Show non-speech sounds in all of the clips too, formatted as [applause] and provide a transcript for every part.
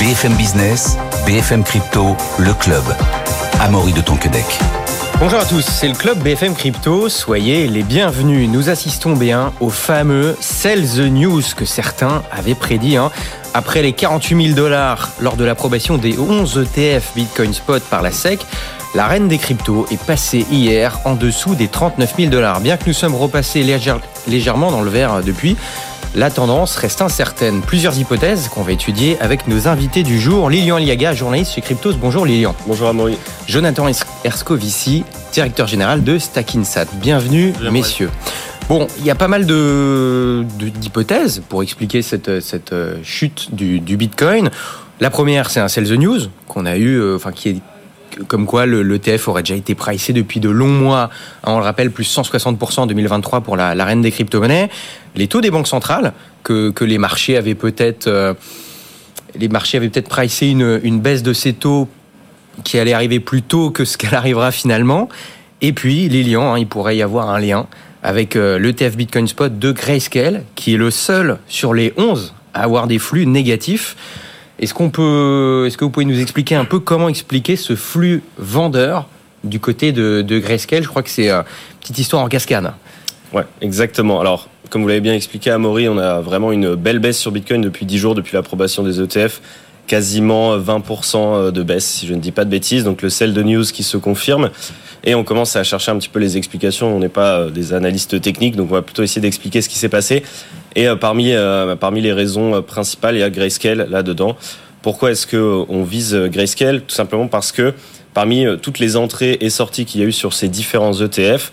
BFM Business, BFM Crypto, le club. Amaury de Tonquedec. Bonjour à tous, c'est le club BFM Crypto. Soyez les bienvenus. Nous assistons bien au fameux Sell the News que certains avaient prédit. Hein. Après les 48 000 dollars lors de l'approbation des 11 ETF Bitcoin Spot par la SEC, la reine des cryptos est passée hier en dessous des 39 000 dollars. Bien que nous sommes repassés légèrement dans le vert depuis, la tendance reste incertaine. Plusieurs hypothèses qu'on va étudier avec nos invités du jour. Lilian Liaga, journaliste chez Cryptos. Bonjour Lilian. Bonjour Amaury. Jonathan Erskovici, directeur général de Stackinsat. Bienvenue messieurs. Bon, il y a pas mal d'hypothèses pour expliquer cette, euh, chute du, Bitcoin. La première, c'est un Sell the News qu'on a eu, euh, enfin qui est comme quoi l'ETF aurait déjà été pricé depuis de longs mois. Hein, on le rappelle, plus 160% en 2023 pour la, reine des crypto-monnaies. Les taux des banques centrales, que, les marchés avaient peut-être euh, les marchés avaient peut-être pricé une, baisse de ces taux qui allait arriver plus tôt que ce qu'elle arrivera finalement. Et puis, Lilian, hein, il pourrait y avoir un lien avec euh, l'ETF Bitcoin Spot de Grayscale, qui est le seul sur les 11 à avoir des flux négatifs. Est-ce qu'on peut, est-ce que vous pouvez nous expliquer un peu comment expliquer ce flux vendeur du côté de, de Grayscale? Je crois que c'est une petite histoire en cascade. Ouais, exactement. Alors, comme vous l'avez bien expliqué, à Amaury, on a vraiment une belle baisse sur Bitcoin depuis 10 jours, depuis l'approbation des ETF. Quasiment 20% de baisse, si je ne dis pas de bêtises. Donc, le sell de news qui se confirme. Et on commence à chercher un petit peu les explications. On n'est pas euh, des analystes techniques, donc on va plutôt essayer d'expliquer ce qui s'est passé. Et euh, parmi, euh, parmi les raisons principales, il y a Grayscale là-dedans. Pourquoi est-ce qu'on vise Grayscale? Tout simplement parce que parmi toutes les entrées et sorties qu'il y a eu sur ces différents ETF,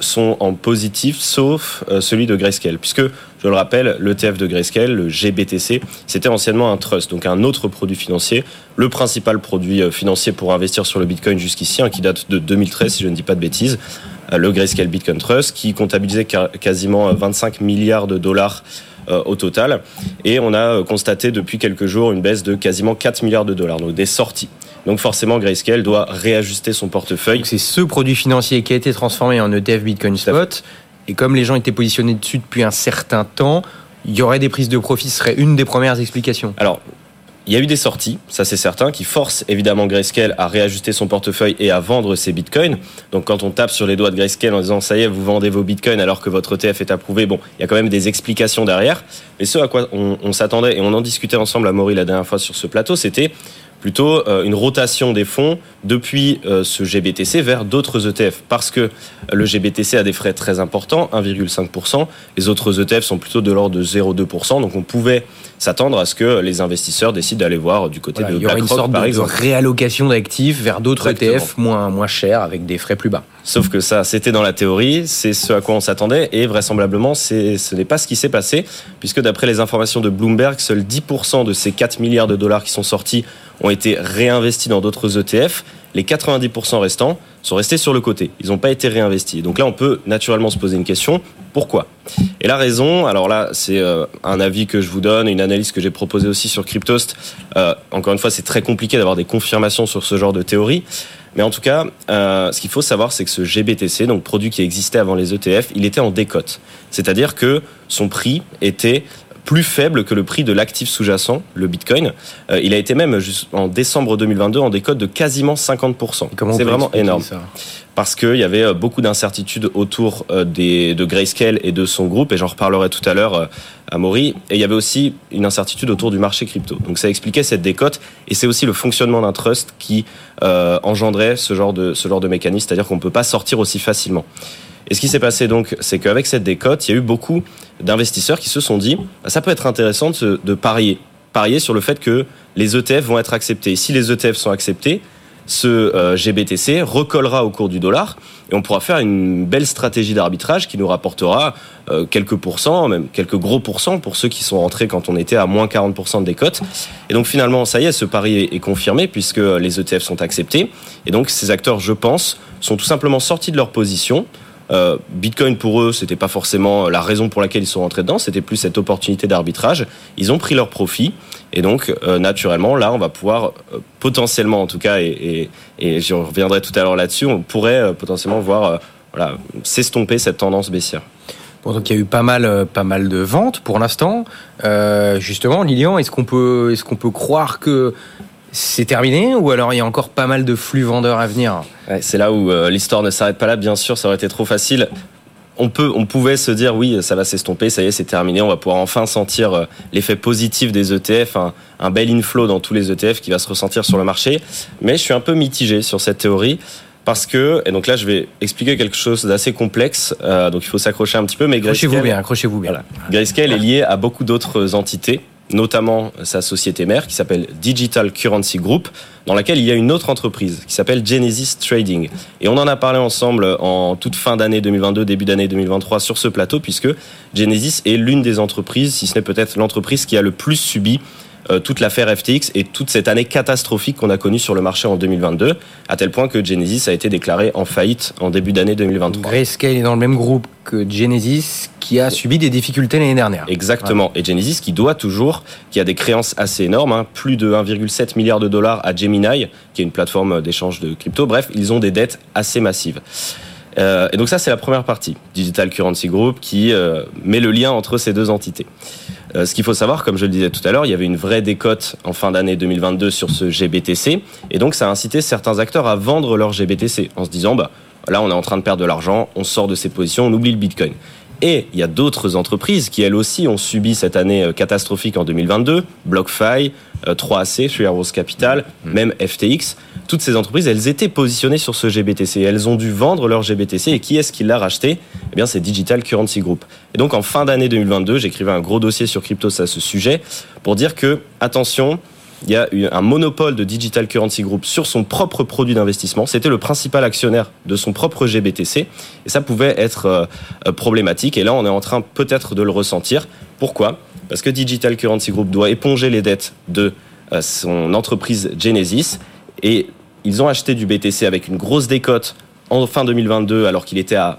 sont en positif, sauf celui de Grayscale. Puisque, je le rappelle, l'ETF de Grayscale, le GBTC, c'était anciennement un trust, donc un autre produit financier, le principal produit financier pour investir sur le Bitcoin jusqu'ici, hein, qui date de 2013, si je ne dis pas de bêtises. Euh, le Grayscale Bitcoin Trust, qui comptabilisait quasiment 25 milliards de dollars euh, au total. Et on a euh, constaté depuis quelques jours une baisse de quasiment 4 milliards de dollars, donc des sorties. Donc forcément, Grayscale doit réajuster son portefeuille. C'est ce produit financier qui a été transformé en ETF Bitcoin Spot. Et comme les gens étaient positionnés dessus depuis un certain temps, il y aurait des prises de profit, ce serait une des premières explications. Alors, il y a eu des sorties, ça c'est certain, qui forcent évidemment Grayscale à réajuster son portefeuille et à vendre ses bitcoins. Donc quand on tape sur les doigts de Grayscale en disant ça y est, vous vendez vos bitcoins alors que votre ETF est approuvé, bon, il y a quand même des explications derrière. Mais ce à quoi on, s'attendait, et on en discutait ensemble à Maury la dernière fois sur ce plateau, c'était plutôt euh, une rotation des fonds depuis euh, ce GBTC vers d'autres ETF. Parce que le GBTC a des frais très importants, 1,5%. Les autres ETF sont plutôt de l'ordre de 0,2%. Donc on pouvait s'attendre à ce que les investisseurs décident d'aller voir du côté de BlackRock, par exemple. Il y aurait une sorte de réallocation d'actifs vers d'autres ETF moins, moins chers avec des frais plus bas. Sauf que ça, c'était dans la théorie, c'est ce à quoi on s'attendait, et vraisemblablement, ce n'est pas ce qui s'est passé, puisque d'après les informations de Bloomberg, seuls 10% de ces 4 milliards de dollars qui sont sortis ont été réinvestis dans d'autres ETF. Les 90% restants sont restés sur le côté. Ils n'ont pas été réinvestis. Donc là, on peut naturellement se poser une question. Pourquoi? Et la raison, alors là, c'est euh, un avis que je vous donne, une analyse que j'ai proposée aussi sur Cryptost. Euh, encore une fois, c'est très compliqué d'avoir des confirmations sur ce genre de théorie. Mais en tout cas, euh, ce qu'il faut savoir, c'est que ce GBTC, donc produit qui existait avant les ETF, il était en décote. C'est-à-dire que son prix était plus faible que le prix de l'actif sous-jacent, le Bitcoin. Euh, il a été même en décembre 2022 en décote de quasiment 50%. C'est vraiment énorme. Parce qu'il y avait euh, beaucoup d'incertitudes autour euh, des, de Grayscale et de son groupe, et j'en reparlerai tout à l'heure à Maury. Et il y avait aussi une incertitude autour du marché crypto. Donc ça expliquait cette décote, et c'est aussi le fonctionnement d'un trust qui engendrait ce genre de, ce genre de mécanisme, c'est-à-dire qu'on ne peut pas sortir aussi facilement. Et ce qui s'est passé donc, c'est qu'avec cette décote, il y a eu beaucoup d'investisseurs qui se sont dit, bah, ça peut être intéressant de, parier, parier sur le fait que les ETF vont être acceptés. Si les ETF sont acceptés, ce GBTC recollera au cours du dollar et on pourra faire une belle stratégie d'arbitrage qui nous rapportera quelques pourcents, même quelques gros pourcents pour ceux qui sont rentrés quand on était à moins 40% de décote. Et donc finalement, ça y est, ce pari est confirmé puisque les ETF sont acceptés. Et donc ces acteurs, je pense, sont tout simplement sortis de leur position. Euh, Bitcoin pour eux, c'était pas forcément la raison pour laquelle ils sont rentrés dedans, c'était plus cette opportunité d'arbitrage. Ils ont pris leur profit et donc euh, naturellement là, on va pouvoir euh, potentiellement, en tout cas, et, et, et je reviendrai tout à l'heure là-dessus, on pourrait potentiellement voir voilà, s'estomper cette tendance baissière. Bon, donc il y a eu pas mal, pas mal de ventes pour l'instant. justement, Lilian, est-ce qu'on peut, est-ce qu'on peut croire que c'est terminé ou alors il y a encore pas mal de flux vendeurs à venir C'est là où euh, l'histoire ne s'arrête pas là, bien sûr, ça aurait été trop facile. On, peut, on pouvait se dire oui, ça va s'estomper, ça y est, c'est terminé, on va pouvoir enfin sentir euh, l'effet positif des ETF, un, bel inflow dans tous les ETF qui va se ressentir sur le marché. Mais je suis un peu mitigé sur cette théorie parce que, et donc là je vais expliquer quelque chose d'assez complexe, euh, donc il faut s'accrocher un petit peu, mais Accrochez-vous bien, accrochez-vous bien. Voilà. Grayscale est lié à beaucoup d'autres entités notamment sa société mère qui s'appelle Digital Currency Group, dans laquelle il y a une autre entreprise qui s'appelle Genesis Trading. Et on en a parlé ensemble en toute fin d'année 2022, début d'année 2023 sur ce plateau, puisque Genesis est l'une des entreprises, si ce n'est peut-être l'entreprise qui a le plus subi euh, toute l'affaire FTX et toute cette année catastrophique qu'on a connue sur le marché en 2022, à tel point que Genesis a été déclaré en faillite en début d'année 2023. Grayscale est dans le même groupe que Genesis qui a subi des difficultés l'année dernière. Exactement. Et Genesis qui doit toujours, qui a des créances assez énormes, hein, plus de 1,7 milliard de dollars à Gemini, qui est une plateforme d'échange de crypto. Bref, ils ont des dettes assez massives. Euh, et donc ça, c'est la première partie, Digital Currency Group, qui euh, met le lien entre ces deux entités. Euh, ce qu'il faut savoir, comme je le disais tout à l'heure, il y avait une vraie décote en fin d'année 2022 sur ce GBTC, et donc ça a incité certains acteurs à vendre leur GBTC en se disant, bah là, on est en train de perdre de l'argent, on sort de ces positions, on oublie le Bitcoin. Et il y a d'autres entreprises qui, elles aussi, ont subi cette année euh, catastrophique en 2022. BlockFi, 3AC, euh, Arrows Capital, mm. même FTX. Toutes ces entreprises, elles étaient positionnées sur ce GBTC. Elles ont dû vendre leur GBTC. Et qui est-ce qui l'a racheté? Eh bien, c'est Digital Currency Group. Et donc, en fin d'année 2022, j'écrivais un gros dossier sur Cryptos à ce sujet pour dire que, attention, il y a eu un monopole de Digital Currency Group sur son propre produit d'investissement. C'était le principal actionnaire de son propre GBTC et ça pouvait être euh, problématique. Et là, on est en train peut-être de le ressentir. Pourquoi? Parce que Digital Currency Group doit éponger les dettes de euh, son entreprise Genesis et ils ont acheté du BTC avec une grosse décote en fin 2022 alors qu'il était à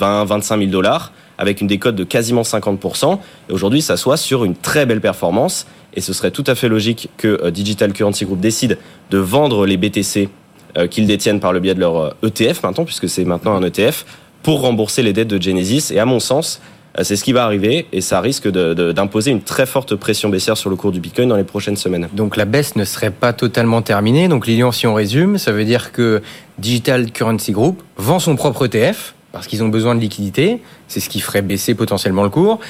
20-25 000 dollars avec une décote de quasiment 50%. Et aujourd'hui, ça soit sur une très belle performance et ce serait tout à fait logique que euh, Digital Currency Group décide de vendre les BTC euh, qu'ils détiennent par le biais de leur ETF euh, e maintenant, puisque c'est maintenant un ETF, pour rembourser les dettes de Genesis. Et à mon sens, c'est ce qui va arriver et ça risque d'imposer une très forte pression baissière sur le cours du Bitcoin dans les prochaines semaines. Donc la baisse ne serait pas totalement terminée. Donc Lilian, si on résume, ça veut dire que Digital Currency Group vend son propre ETF parce qu'ils ont besoin de liquidité. C'est ce qui ferait baisser potentiellement le cours.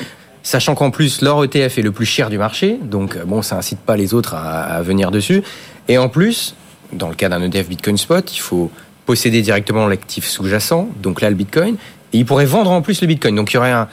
Sachant qu'en plus, leur ETF est le plus cher du marché, donc euh, bon, ça incite pas les autres à, venir dessus. Et en plus, dans le cas d'un ETF Bitcoin Spot, il faut posséder directement l'actif sous-jacent, donc là le Bitcoin, et ils pourraient vendre en plus le Bitcoin. Donc il y aurait un,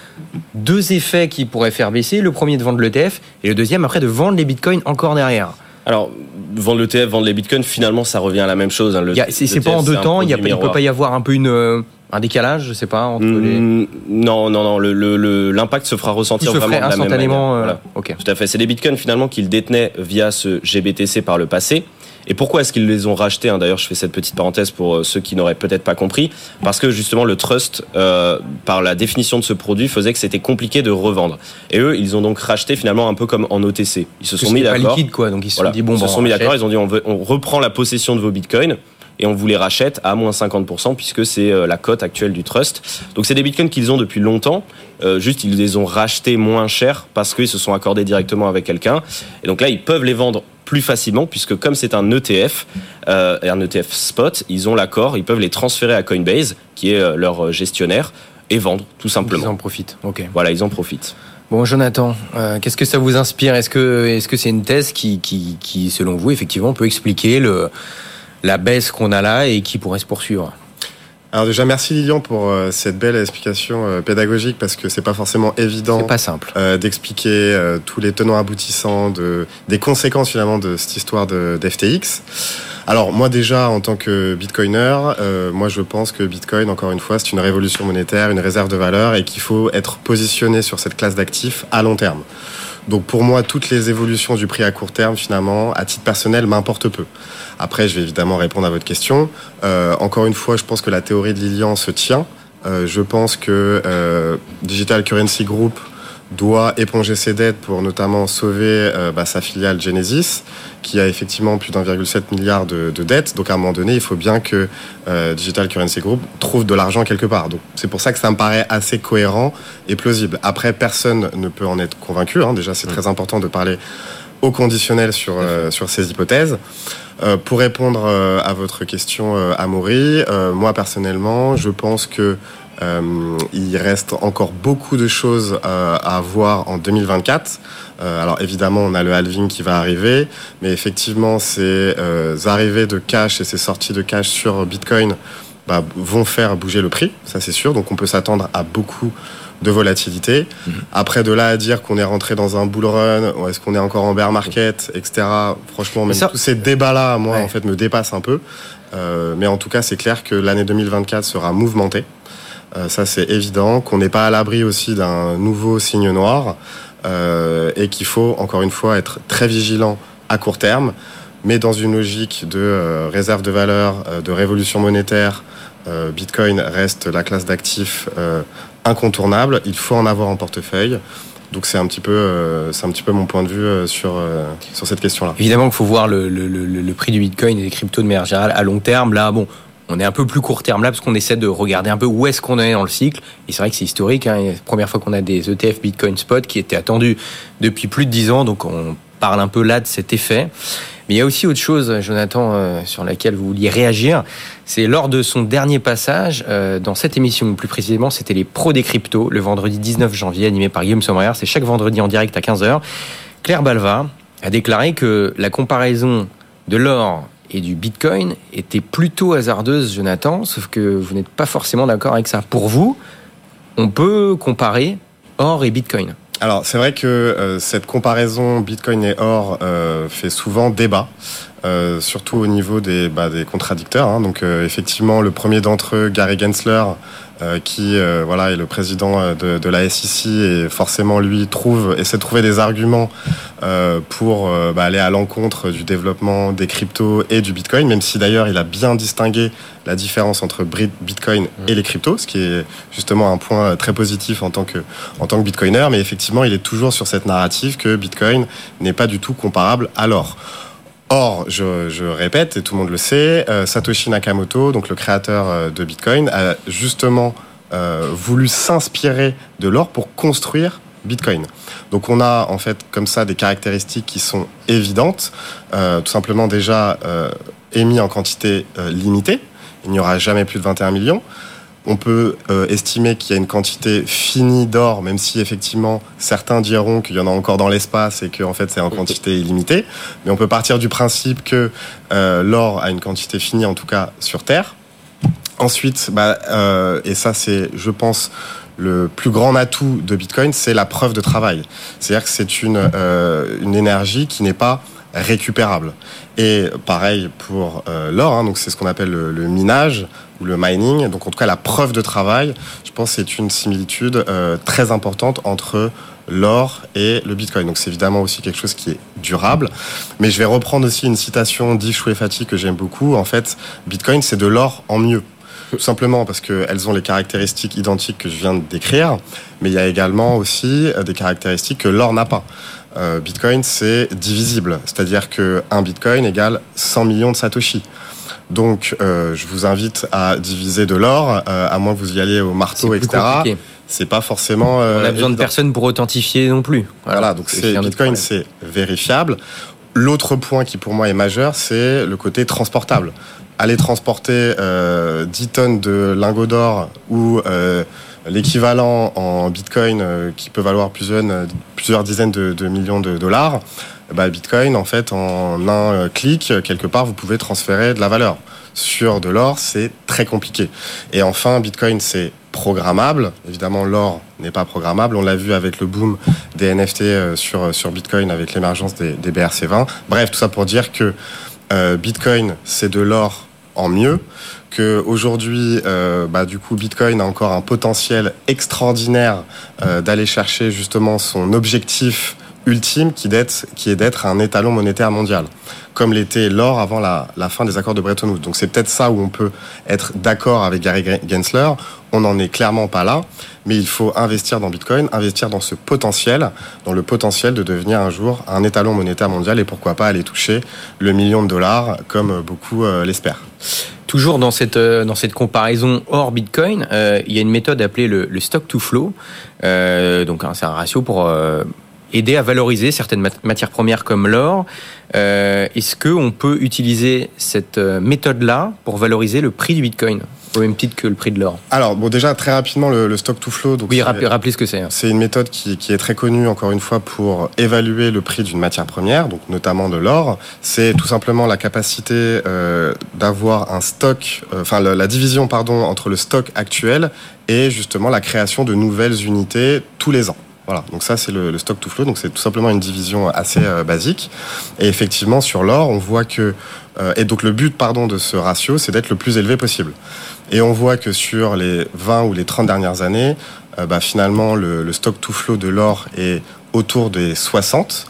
deux effets qui pourraient faire baisser. Le premier de vendre l'ETF et le deuxième après de vendre les Bitcoins encore derrière. Alors, vendre l'ETF, vendre les bitcoins, finalement, ça revient à la même chose. Hein. C'est pas en deux temps, il ne peut pas y avoir un peu une, euh, un décalage, je sais pas, entre les... Mm, non, non, non, l'impact se fera ressentir se vraiment de la même manière. Euh, Tout à fait. C'est des bitcoins finalement qu'ils détenaient via ce GBTC par le passé. Et pourquoi est-ce qu'ils les ont rachetés hein? D'ailleurs, je fais cette petite parenthèse pour euh, ceux qui n'auraient peut-être pas compris, parce que justement le trust, euh, par la définition de ce produit, faisait que c'était compliqué de revendre. Et eux, ils ont donc racheté finalement un peu comme en OTC. Ils se sont mis d'accord. liquide quoi, donc ils se sont dit bon, ils se sont mis d'accord. Ils ont dit on, veut, on reprend la possession de vos bitcoins et on vous les rachète à moins 50% puisque c'est euh, la cote actuelle du trust. Donc c'est des bitcoins qu'ils ont depuis longtemps, juste ils les ont rachetés moins cher parce qu'ils se sont accordés directement avec quelqu'un. Et donc là ils peuvent les vendre plus facilement puisque comme c'est un ETF, euh, un ETF spot, ils ont l'accord, ils peuvent les transférer à Coinbase, qui est euh, leur gestionnaire, et vendre tout simplement. Ils en profitent. Ok. Voilà, ils en profitent. Bon, Jonathan, euh, qu'est-ce que ça vous inspire? Est-ce que est-ce que c'est une thèse qui, qui, qui, selon vous, effectivement, peut expliquer le, la baisse qu'on a là et qui pourrait se poursuivre Alors déjà merci Lilian pour euh, cette belle explication euh, pédagogique parce que c'est pas forcément évident. Pas simple. Euh, d'expliquer tous les tenants aboutissants de des conséquences finalement de cette histoire de d'FTX. Alors moi déjà en tant que bitcoiner, moi je pense que Bitcoin encore une fois c'est une révolution monétaire, une réserve de valeur et qu'il faut être positionné sur cette classe d'actifs à long terme. Donc pour moi, toutes les évolutions du prix à court terme, finalement, à titre personnel, m'importent peu. Après, je vais évidemment répondre à votre question. Euh, encore une fois, je pense que la théorie de Lilian se tient. Euh, je pense que euh, Digital Currency Group doit éponger ses dettes pour notamment sauver euh, bah, sa filiale Genesis, qui a effectivement plus d'1,7 milliard de, de, dettes. Donc à un moment donné, il faut bien que euh, Digital Currency Group trouve de l'argent quelque part. Donc c'est pour ça que ça me paraît assez cohérent et plausible. Après, personne ne peut en être convaincu. Hein. Déjà, c'est très important de parler au conditionnel sur, euh, sur ces hypothèses. Euh, pour répondre euh, à votre question, euh, Amaury, moi personnellement, je pense que euh, il reste encore beaucoup de choses euh, à voir en 2024. Euh, alors évidemment, on a le halving qui va arriver, mais effectivement, ces arrivées de cash et ces sorties de cash sur Bitcoin bah, vont faire bouger le prix, ça c'est sûr. Donc on peut s'attendre à beaucoup de volatilité. Mmh. Après, de là à dire qu'on est rentré dans un bull run, ou est-ce qu'on est encore en bear market, etc. Franchement, même ça, tous ces débats-là, moi, ouais. en fait, me dépassent un peu. Euh, mais en tout cas, c'est clair que l'année 2024 sera mouvementée. Euh, ça, c'est évident. Qu'on n'est pas à l'abri aussi d'un nouveau signe noir euh, et qu'il faut, encore une fois, être très vigilant à court terme, mais dans une logique de euh, réserve de valeur, de révolution monétaire. Bitcoin reste la classe d'actifs incontournable. Il faut en avoir en portefeuille. Donc c'est un petit peu, c'est un petit peu mon point de vue sur sur cette question-là. Évidemment qu'il faut voir le, le, le, le, prix du Bitcoin et des cryptos de manière générale à long terme. Là, bon, on est un peu plus court terme là parce qu'on essaie de regarder un peu où est-ce qu'on est dans le cycle. Et c'est vrai que c'est historique. Hein, la première fois qu'on a des ETF Bitcoin Spot qui étaient attendus depuis plus de 10 ans. Donc on parle un peu là de cet effet. Mais il y a aussi autre chose, Jonathan, euh, sur laquelle vous vouliez réagir. C'est lors de son dernier passage euh, dans cette émission, plus précisément, c'était les pros des cryptos, le vendredi 19 janvier, animé par Guillaume Sommerer. C'est chaque vendredi en direct à 15h. Claire Balva a déclaré que la comparaison de l'or et du Bitcoin était plutôt hasardeuse, Jonathan, sauf que vous n'êtes pas forcément d'accord avec ça. Pour vous, on peut comparer or et Bitcoin alors c'est vrai que euh, cette comparaison Bitcoin et or euh, fait souvent débat. Euh, surtout au niveau des, bah, des contradicteurs. Hein. Donc effectivement, le premier d'entre eux, Gary Gensler, qui voilà est le président de, de, la SEC et forcément lui trouve essaie de trouver des arguments pour bah, aller à l'encontre du développement des cryptos et du Bitcoin, même si d'ailleurs il a bien distingué la différence entre Bitcoin et les cryptos, ce qui est justement un point très positif en tant que en tant que Bitcoiner. Mais effectivement, il est toujours sur cette narrative que Bitcoin n'est pas du tout comparable à l'or. Or, je, répète, et tout le monde le sait, euh, Satoshi Nakamoto, donc le créateur euh, de Bitcoin, a justement euh, voulu s'inspirer de l'or pour construire Bitcoin. Donc on a en fait comme ça des caractéristiques qui sont évidentes, tout simplement déjà émis en quantité limitée, il n'y aura jamais plus de 21 millions on peut euh, estimer qu'il y a une quantité finie d'or, même si effectivement certains diront qu'il y en a encore dans l'espace et que en fait c'est en quantité illimitée. Mais on peut partir du principe que euh, l'or a une quantité finie, en tout cas sur Terre. Ensuite, bah, euh, et ça c'est, je pense, le plus grand atout de Bitcoin, c'est la preuve de travail. C'est-à-dire que c'est une, euh, une énergie qui n'est pas récupérable. Et pareil pour euh, l'or, hein, donc c'est ce qu'on appelle le, le, minage ou le mining. Donc en tout cas la preuve de travail, je pense c'est une similitude euh, très importante entre l'or et le bitcoin. Donc c'est évidemment aussi quelque chose qui est durable. Mais je vais reprendre aussi une citation d'Ish Fati que j'aime beaucoup. En fait, bitcoin c'est de l'or en mieux. Tout simplement parce qu'elles ont les caractéristiques identiques que je viens de décrire, mais il y a également aussi des caractéristiques que l'or n'a pas. Euh, Bitcoin, c'est divisible, c'est-à-dire que un Bitcoin égale 100 millions de Satoshi. Donc, euh, je vous invite à diviser de l'or, euh, à moins que vous y alliez au marteau, etc. C'est pas forcément. On a besoin évident. de personne pour authentifier non plus. Voilà, voilà donc c'est Bitcoin, c'est vérifiable. L'autre point qui pour moi est majeur, c'est le côté transportable. Aller transporter 10 tonnes de lingots d'or ou l'équivalent en bitcoin euh, qui peut valoir plusieurs, euh, plusieurs dizaines de, millions de dollars, bah, bitcoin, en fait, en un clic, quelque part, vous pouvez transférer de la valeur. sur de l'or, c'est très compliqué. Et enfin, Bitcoin, c'est programmable. Évidemment, l'or n'est pas programmable. On l'a vu avec le boom des NFT euh, sur, Bitcoin, avec l'émergence des, des, BRC20. Bref, tout ça pour dire que euh, Bitcoin, c'est de l'or en mieux que aujourd'hui, euh, bah, du coup, Bitcoin a encore un potentiel extraordinaire euh, d'aller chercher justement son objectif ultime qui, qui est d'être un étalon monétaire mondial, comme l'était l'or avant la, la, fin des accords de Bretton Woods. Donc c'est peut-être ça où on peut être d'accord avec Gary Gensler. On n'en est clairement pas là, mais il faut investir dans Bitcoin, investir dans ce potentiel, dans le potentiel de devenir un jour un étalon monétaire mondial et pourquoi pas aller toucher le million de dollars comme beaucoup euh, l'espèrent. Toujours dans cette, euh, dans cette comparaison hors Bitcoin, euh, il y a une méthode appelée le, stock to flow. Euh, donc c'est un ratio pour aider à valoriser certaines matières premières comme l'or. Est-ce qu'on peut utiliser cette méthode-là pour valoriser le prix du Bitcoin? Au même titre que le prix de l'or Alors, bon, déjà, très rapidement, le, le stock to flow. Donc oui, rappelez, ce que c'est. Hein. C'est une méthode qui, qui, est très connue, encore une fois, pour évaluer le prix d'une matière première, donc notamment de l'or. C'est tout simplement la capacité euh, d'avoir un stock, euh, enfin, la, la division, pardon, entre le stock actuel et justement la création de nouvelles unités tous les ans. Voilà, donc ça c'est le, le, stock to flow, donc c'est tout simplement une division assez euh, basique. Et effectivement sur l'or, on voit que euh, et donc le but pardon de ce ratio, c'est d'être le plus élevé possible. Et on voit que sur les 20 ou les 30 dernières années, euh, bah, finalement le, le, stock to flow de l'or est autour des 60.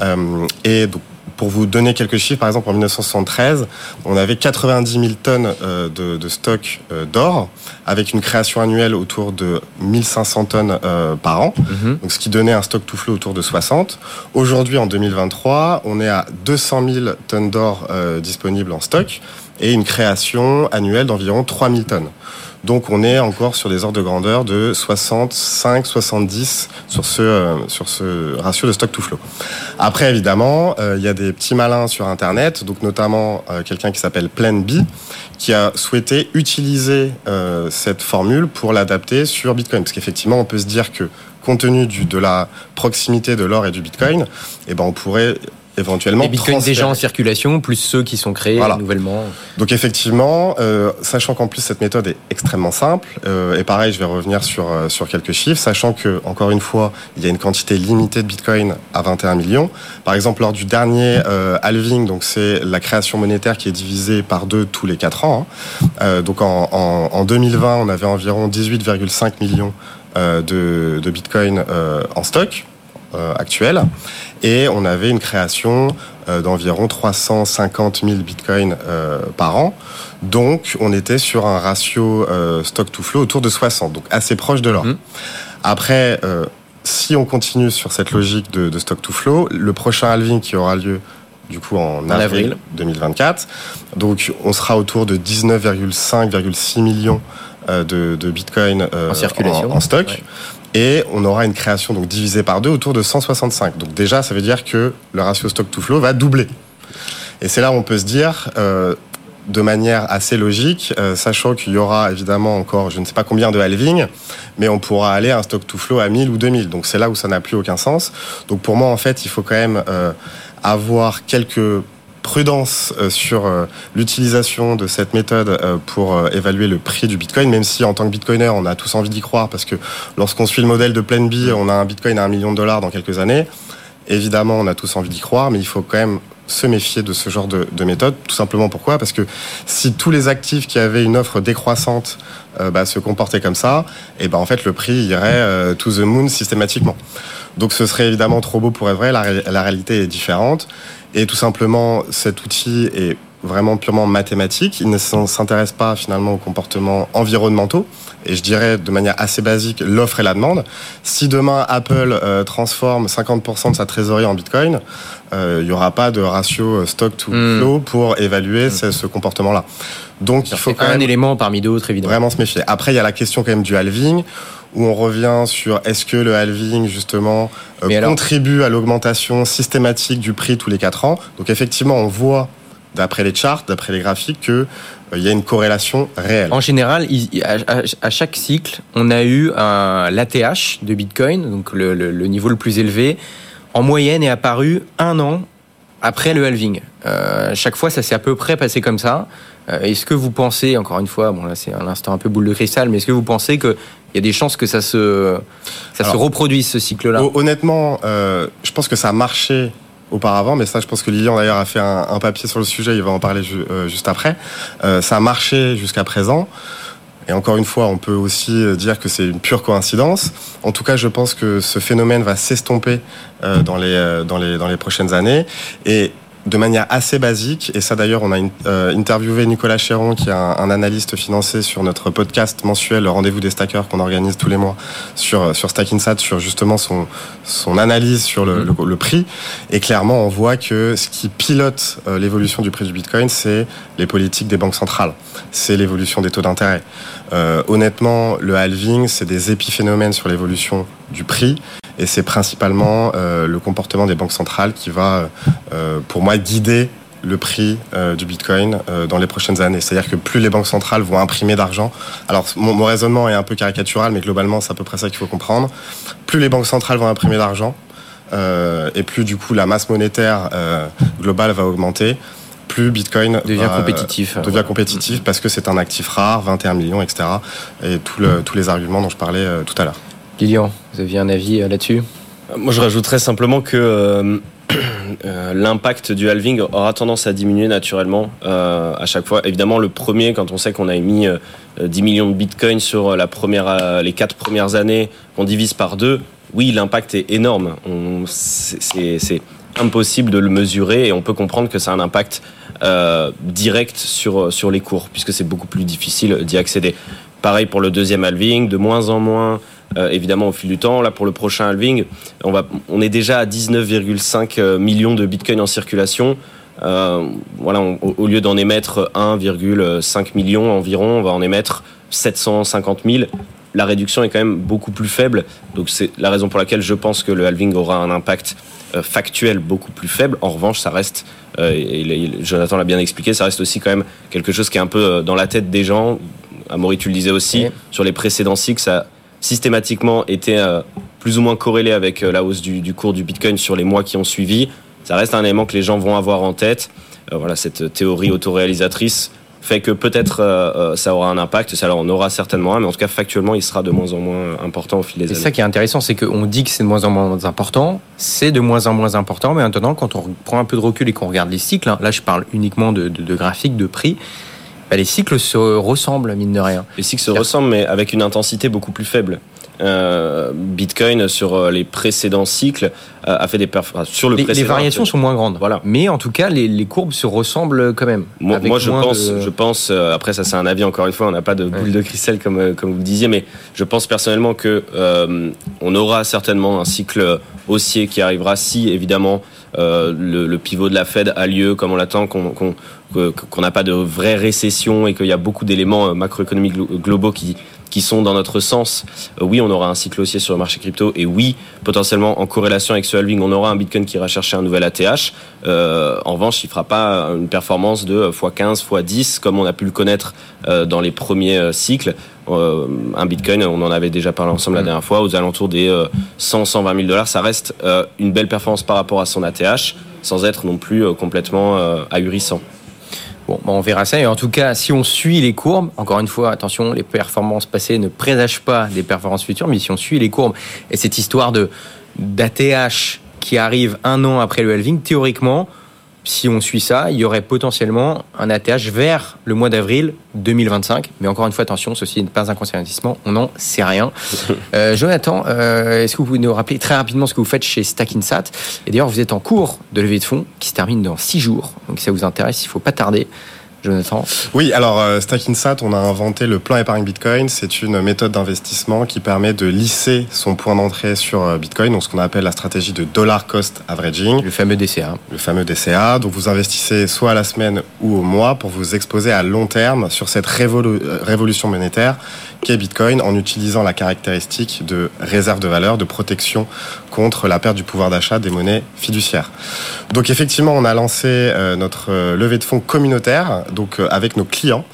Euh, et donc pour vous donner quelques chiffres, par exemple en 1973, on avait 90 000 tonnes euh, de, de, stock euh, d'or, avec une création annuelle autour de 1500 tonnes euh, par an, mm -hmm. donc ce qui donnait un stock to flow autour de 60. Aujourd'hui, en 2023, on est à 200 000 tonnes d'or disponibles en stock et une création annuelle d'environ 3 000 tonnes. Donc on est encore sur des ordres de grandeur de 65-70 sur ce, euh, sur ce ratio de stock to flow. Après, évidemment, euh, il y a des petits malins sur Internet, donc notamment euh, quelqu'un qui s'appelle Plan qui a souhaité utiliser cette formule pour l'adapter sur Bitcoin. Parce qu'effectivement, on peut se dire que compte tenu de la proximité de l'or et du Bitcoin, eh ben, on pourrait éventuellement. Les bitcoins déjà en circulation, plus ceux qui sont créés voilà. nouvellement. Donc effectivement, euh, sachant qu'en plus cette méthode est extrêmement simple, euh, et pareil, je vais revenir sur, euh, sur quelques chiffres, sachant que, encore une fois, il y a une quantité limitée de bitcoin à 21 millions. Par exemple, lors du dernier euh, halving, donc c'est la création monétaire qui est divisée par deux tous les quatre ans. Hein. donc en, en, en 2020, on avait environ 18,5 millions de, de bitcoin en stock euh, actuelle. Et on avait une création euh, d'environ 350 000 bitcoins euh, par an. Donc, on était sur un ratio euh, stock to flow autour de 60, donc assez proche de l'or. Mmh. Après, euh, si on continue sur cette logique de, de, stock to flow, le prochain halving qui aura lieu du coup en, en avril, avril, 2024, donc on sera autour de 19,5,6 millions de, de bitcoin en circulation, en, en stock. Ouais et on aura une création donc divisée par deux autour de 165. Donc déjà, ça veut dire que le ratio stock to flow va doubler. Et c'est là où on peut se dire, euh, de manière assez logique, euh, sachant qu'il y aura évidemment encore je ne sais pas combien de halving, mais on pourra aller à un stock to flow à 1000 ou 2000. Donc c'est là où ça n'a plus aucun sens. Donc pour moi, en fait, il faut quand même euh, avoir quelques prudence euh, sur euh, l'utilisation de cette méthode euh, pour évaluer le prix du Bitcoin, même si en tant que Bitcoiner, on a tous envie d'y croire, parce que lorsqu'on suit le modèle de Plan B, on a un Bitcoin à un million de dollars dans quelques années. Évidemment, on a tous envie d'y croire, mais il faut quand même se méfier de ce genre de, de, méthode. Tout simplement pourquoi? Parce que si tous les actifs qui avaient une offre décroissante euh, bah, se comportaient comme ça, et ben bah, en fait le prix irait euh, to the moon systématiquement. Donc ce serait évidemment trop beau pour être vrai. La réalité est différente. Et tout simplement, cet outil est vraiment purement mathématique. Il ne s'intéresse pas finalement aux comportements environnementaux. Et je dirais de manière assez basique l'offre et la demande. Si demain Apple euh, transforme 50% de sa trésorerie en Bitcoin, euh, il n'y aura pas de ratio stock to mmh. flow pour évaluer mmh. ce, ce comportement-là. Donc il faut quand un même élément parmi d'autres évidemment. Vraiment se méfier. Après il y a la question quand même du halving où on revient sur est-ce que le halving justement euh, alors... contribue à l'augmentation systématique du prix tous les 4 ans? Donc effectivement on voit d'après les charts, d'après les graphiques, qu'il euh, y a une corrélation réelle. En général, à, chaque cycle, on a eu l'ATH de Bitcoin, donc le, le, le, niveau le plus élevé, en moyenne est apparu un an après le halving. Euh, chaque fois, ça s'est à peu près passé comme ça. Euh, est-ce que vous pensez, encore une fois, bon là c'est un instant un peu boule de cristal, mais est-ce que vous pensez qu'il y a des chances que ça se, ça se reproduise ce cycle-là? Honnêtement, euh, je pense que ça a marché auparavant, mais ça, je pense que Lilian d'ailleurs a fait un, papier sur le sujet, il va en parler euh, juste après. ça a marché jusqu'à présent. Et encore une fois, on peut aussi dire que c'est une pure coïncidence. En tout cas, je pense que ce phénomène va s'estomper dans, les, dans, les, dans les prochaines années. Et de manière assez basique. Et ça, d'ailleurs, on a euh, interviewé Nicolas Chéron, qui est un, analyste financier sur notre podcast mensuel, le Rendez-vous des Stackers, qu'on organise tous les mois sur, sur Stackinsat, sur justement son, son analyse sur le, le, prix. Et clairement, on voit que ce qui pilote euh, l'évolution du prix du Bitcoin, c'est les politiques des banques centrales. C'est l'évolution des taux d'intérêt. Euh, honnêtement, le halving, c'est des épiphénomènes sur l'évolution du prix. Et c'est principalement euh, le comportement des banques centrales qui va, euh, pour moi, guider le prix euh, du Bitcoin dans les prochaines années. C'est-à-dire que plus les banques centrales vont imprimer d'argent, alors mon, raisonnement est un peu caricatural, mais globalement c'est à peu près ça qu'il faut comprendre, plus les banques centrales vont imprimer d'argent, et plus du coup la masse monétaire globale va augmenter, plus Bitcoin devient compétitif. devient compétitif parce que c'est un actif rare, 21 millions, etc. Et tous les arguments dont je parlais tout à l'heure. Lilian, vous aviez un avis euh, là-dessus? Moi, je rajouterais simplement que euh, [clears throat] euh, l'impact du halving aura tendance à diminuer naturellement à chaque fois. Évidemment, le premier, quand on sait qu'on a émis 10 millions de bitcoins sur la première, les quatre premières années, qu'on divise par deux, oui, l'impact est énorme. C'est impossible de le mesurer et on peut comprendre que ça a un impact direct sur, sur les cours, puisque c'est beaucoup plus difficile d'y accéder. Pareil pour le deuxième halving, de moins en moins euh, évidemment au fil du temps. Là, pour le prochain halving, on, va, on est déjà à 19,5 euh, millions de bitcoins en circulation. Euh, voilà, au lieu d'en émettre 1,5 million environ, on va en émettre 750 000. La réduction est quand même beaucoup plus faible. Donc c'est la raison pour laquelle je pense que le halving aura un impact factuel beaucoup plus faible. En revanche, ça reste, et Jonathan l'a bien expliqué, ça reste aussi quand même quelque chose qui est un peu dans la tête des gens. Amaury, tu le disais aussi, sur les précédents cycles, ça systématiquement été euh, plus ou moins corrélé avec euh, la hausse du, cours du Bitcoin sur les mois qui ont suivi. Ça reste un élément que les gens vont avoir en tête. Euh, voilà, cette théorie autoréalisatrice fait que peut-être ça aura un impact, ça en aura certainement un, mais en tout cas factuellement il sera de moins en moins important au fil des années. C'est ça qui est intéressant, c'est qu'on dit que c'est de moins en moins important, c'est de moins en moins important, mais maintenant quand on prend un peu de recul et qu'on regarde les cycles, hein, là je parle uniquement de, de, de graphiques, de prix, bah, les cycles se ressemblent, mine de rien. Les cycles se ressemblent, mais avec une intensité beaucoup plus faible. Euh, Bitcoin sur euh, les précédents cycles euh, a fait des performances sur le les, les variations sont moins grandes. Voilà. Mais en tout cas les, les courbes se ressemblent quand même. Moi, moi je pense je pense après ça c'est un avis encore une fois on n'a pas de boule de cristal comme comme vous le disiez mais je pense personnellement que on aura certainement un cycle haussier qui arrivera si évidemment le, le, pivot de la Fed a lieu comme on l'attend qu'on n'a pas de vraie récession et qu'il y a beaucoup d'éléments macroéconomiques globaux qui qui sont dans notre sens. Euh, oui, on aura un cycle haussier sur le marché crypto et oui, potentiellement en corrélation avec ce halving, on aura un Bitcoin qui ira chercher un nouvel ATH. Euh, en revanche, il fera pas une performance de x15, x10 comme on a pu le connaître euh, dans les premiers cycles. un Bitcoin, on en avait déjà parlé ensemble la mm. dernière fois, aux alentours des 100, 120 000 dollars, ça reste une belle performance par rapport à son ATH, sans être non plus complètement ahurissant. Bon, bah, on verra ça. Et en tout cas, si on suit les courbes, encore une fois, attention, les performances passées ne présagent pas des performances futures, mais si on suit les courbes et cette histoire de d'ATH qui arrive un an après le halving, théoriquement, si on suit ça, il y aurait potentiellement un ATH vers le mois d'avril 2025. Mais encore une fois, attention, ceci n'est pas un conservatisme, on n'en sait rien. [laughs] Euh, Jonathan, euh, est-ce que vous pouvez nous rappeler très rapidement ce que vous faites chez Stackinsat? Et d'ailleurs, vous êtes en cours de levée de fonds qui se termine dans six jours. Donc si ça vous intéresse, il ne faut pas tarder. Jonathan Oui, alors euh, Stackinsat, on a inventé le plan épargne Bitcoin. C'est une méthode d'investissement qui permet de lisser son point d'entrée sur euh, Bitcoin, donc ce qu'on appelle la stratégie de dollar cost averaging. Le fameux DCA. Le fameux DCA. Donc vous investissez soit à la semaine ou au mois pour vous exposer à long terme sur cette euh, révolution monétaire qu'est Bitcoin en utilisant la caractéristique de réserve de valeur, de protection contre la perte du pouvoir d'achat des monnaies fiduciaires. Donc effectivement, on a lancé notre levée de fonds communautaire, donc avec nos clients.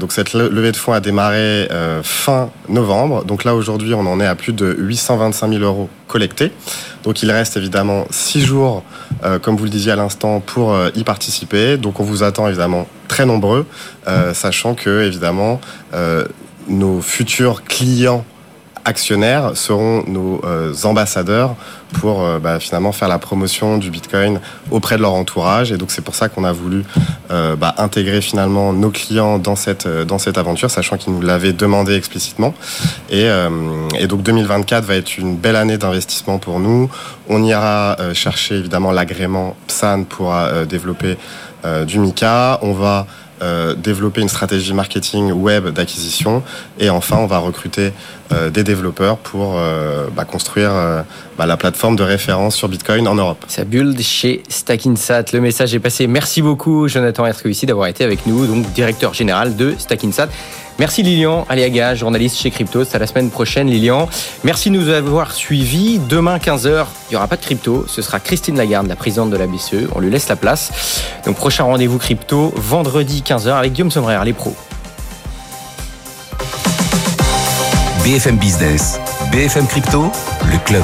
donc cette levée de fonds a démarré fin novembre. Donc là aujourd'hui, on en est à plus de 825 000 euros collectés. Donc il reste évidemment six jours, comme vous le disiez à l'instant, pour y participer. Donc on vous attend évidemment très nombreux, sachant que évidemment nos futurs clients actionnaires seront nos euh, ambassadeurs pour euh, bah, finalement faire la promotion du Bitcoin auprès de leur entourage. Et donc c'est pour ça qu'on a voulu euh, bah, intégrer finalement nos clients dans cette, dans cette aventure, sachant qu'ils nous l'avaient demandé explicitement. Et, et, donc 2024 va être une belle année d'investissement pour nous. On ira chercher évidemment l'agrément PSAN pour développer du Mika. On va euh, développer une stratégie marketing web d'acquisition et enfin on va recruter euh, des développeurs pour euh, bah, construire bah, la plateforme de référence sur Bitcoin en Europe. Ça build chez Stackinsat. Le message est passé. Merci beaucoup Jonathan Erskovici d'avoir été avec nous, donc directeur général de Stackinsat. Merci Lilian Aliaga, journaliste chez Crypto. À la semaine prochaine Lilian. Merci de nous avoir suivis. Demain 15h, il n'y aura pas de crypto. Ce sera Christine Lagarde, la présidente de la BCE. On lui laisse la place. Donc prochain rendez-vous crypto, vendredi 15h avec Guillaume Sommerer, les pros. BFM Business, BFM Crypto, le club.